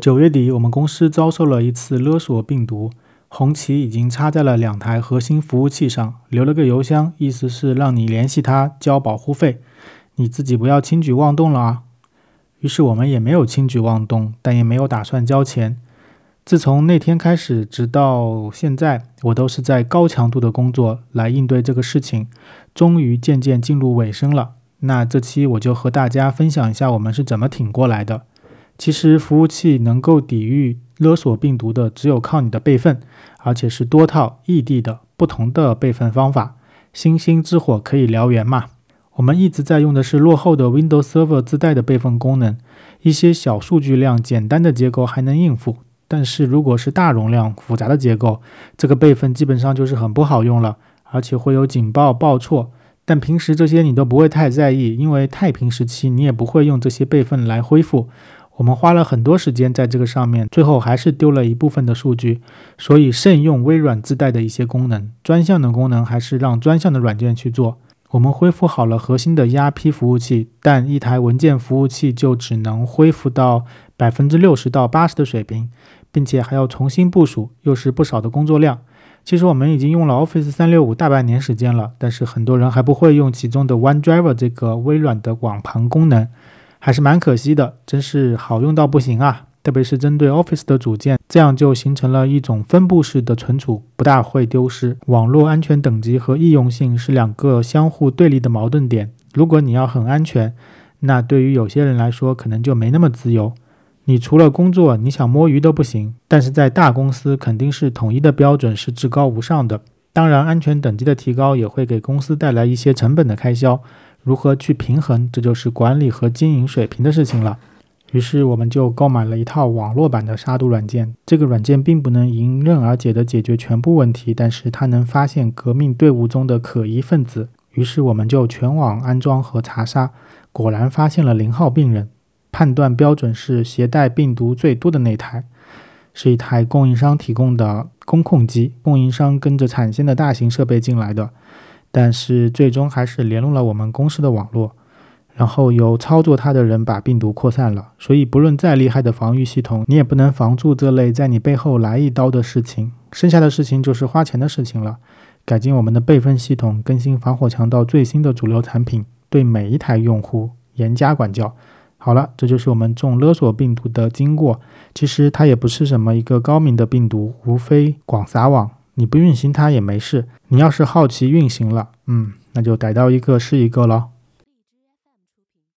九月底，我们公司遭受了一次勒索病毒，红旗已经插在了两台核心服务器上，留了个邮箱，意思是让你联系他交保护费，你自己不要轻举妄动了啊。于是我们也没有轻举妄动，但也没有打算交钱。自从那天开始，直到现在，我都是在高强度的工作来应对这个事情，终于渐渐进入尾声了。那这期我就和大家分享一下我们是怎么挺过来的。其实服务器能够抵御勒索病毒的，只有靠你的备份，而且是多套异地的不同的备份方法。星星之火可以燎原嘛？我们一直在用的是落后的 Windows Server 自带的备份功能，一些小数据量简单的结构还能应付，但是如果是大容量复杂的结构，这个备份基本上就是很不好用了，而且会有警报报错。但平时这些你都不会太在意，因为太平时期你也不会用这些备份来恢复。我们花了很多时间在这个上面，最后还是丢了一部分的数据，所以慎用微软自带的一些功能，专项的功能还是让专项的软件去做。我们恢复好了核心的 ERP 服务器，但一台文件服务器就只能恢复到百分之六十到八十的水平，并且还要重新部署，又是不少的工作量。其实我们已经用了 Office 三六五大半年时间了，但是很多人还不会用其中的 OneDrive 这个微软的网盘功能，还是蛮可惜的。真是好用到不行啊！特别是针对 Office 的组件，这样就形成了一种分布式的存储，不大会丢失。网络安全等级和易用性是两个相互对立的矛盾点。如果你要很安全，那对于有些人来说可能就没那么自由。你除了工作，你想摸鱼都不行。但是在大公司，肯定是统一的标准是至高无上的。当然，安全等级的提高也会给公司带来一些成本的开销。如何去平衡，这就是管理和经营水平的事情了。于是，我们就购买了一套网络版的杀毒软件。这个软件并不能迎刃而解地解决全部问题，但是它能发现革命队伍中的可疑分子。于是，我们就全网安装和查杀，果然发现了零号病人。判断标准是携带病毒最多的那台，是一台供应商提供的工控机，供应商跟着产线的大型设备进来的，但是最终还是连入了我们公司的网络，然后由操作它的人把病毒扩散了。所以不论再厉害的防御系统，你也不能防住这类在你背后来一刀的事情。剩下的事情就是花钱的事情了，改进我们的备份系统，更新防火墙到最新的主流产品，对每一台用户严加管教。好了，这就是我们中勒索病毒的经过。其实它也不是什么一个高明的病毒，无非广撒网，你不运行它也没事。你要是好奇运行了，嗯，那就逮到一个是一个了。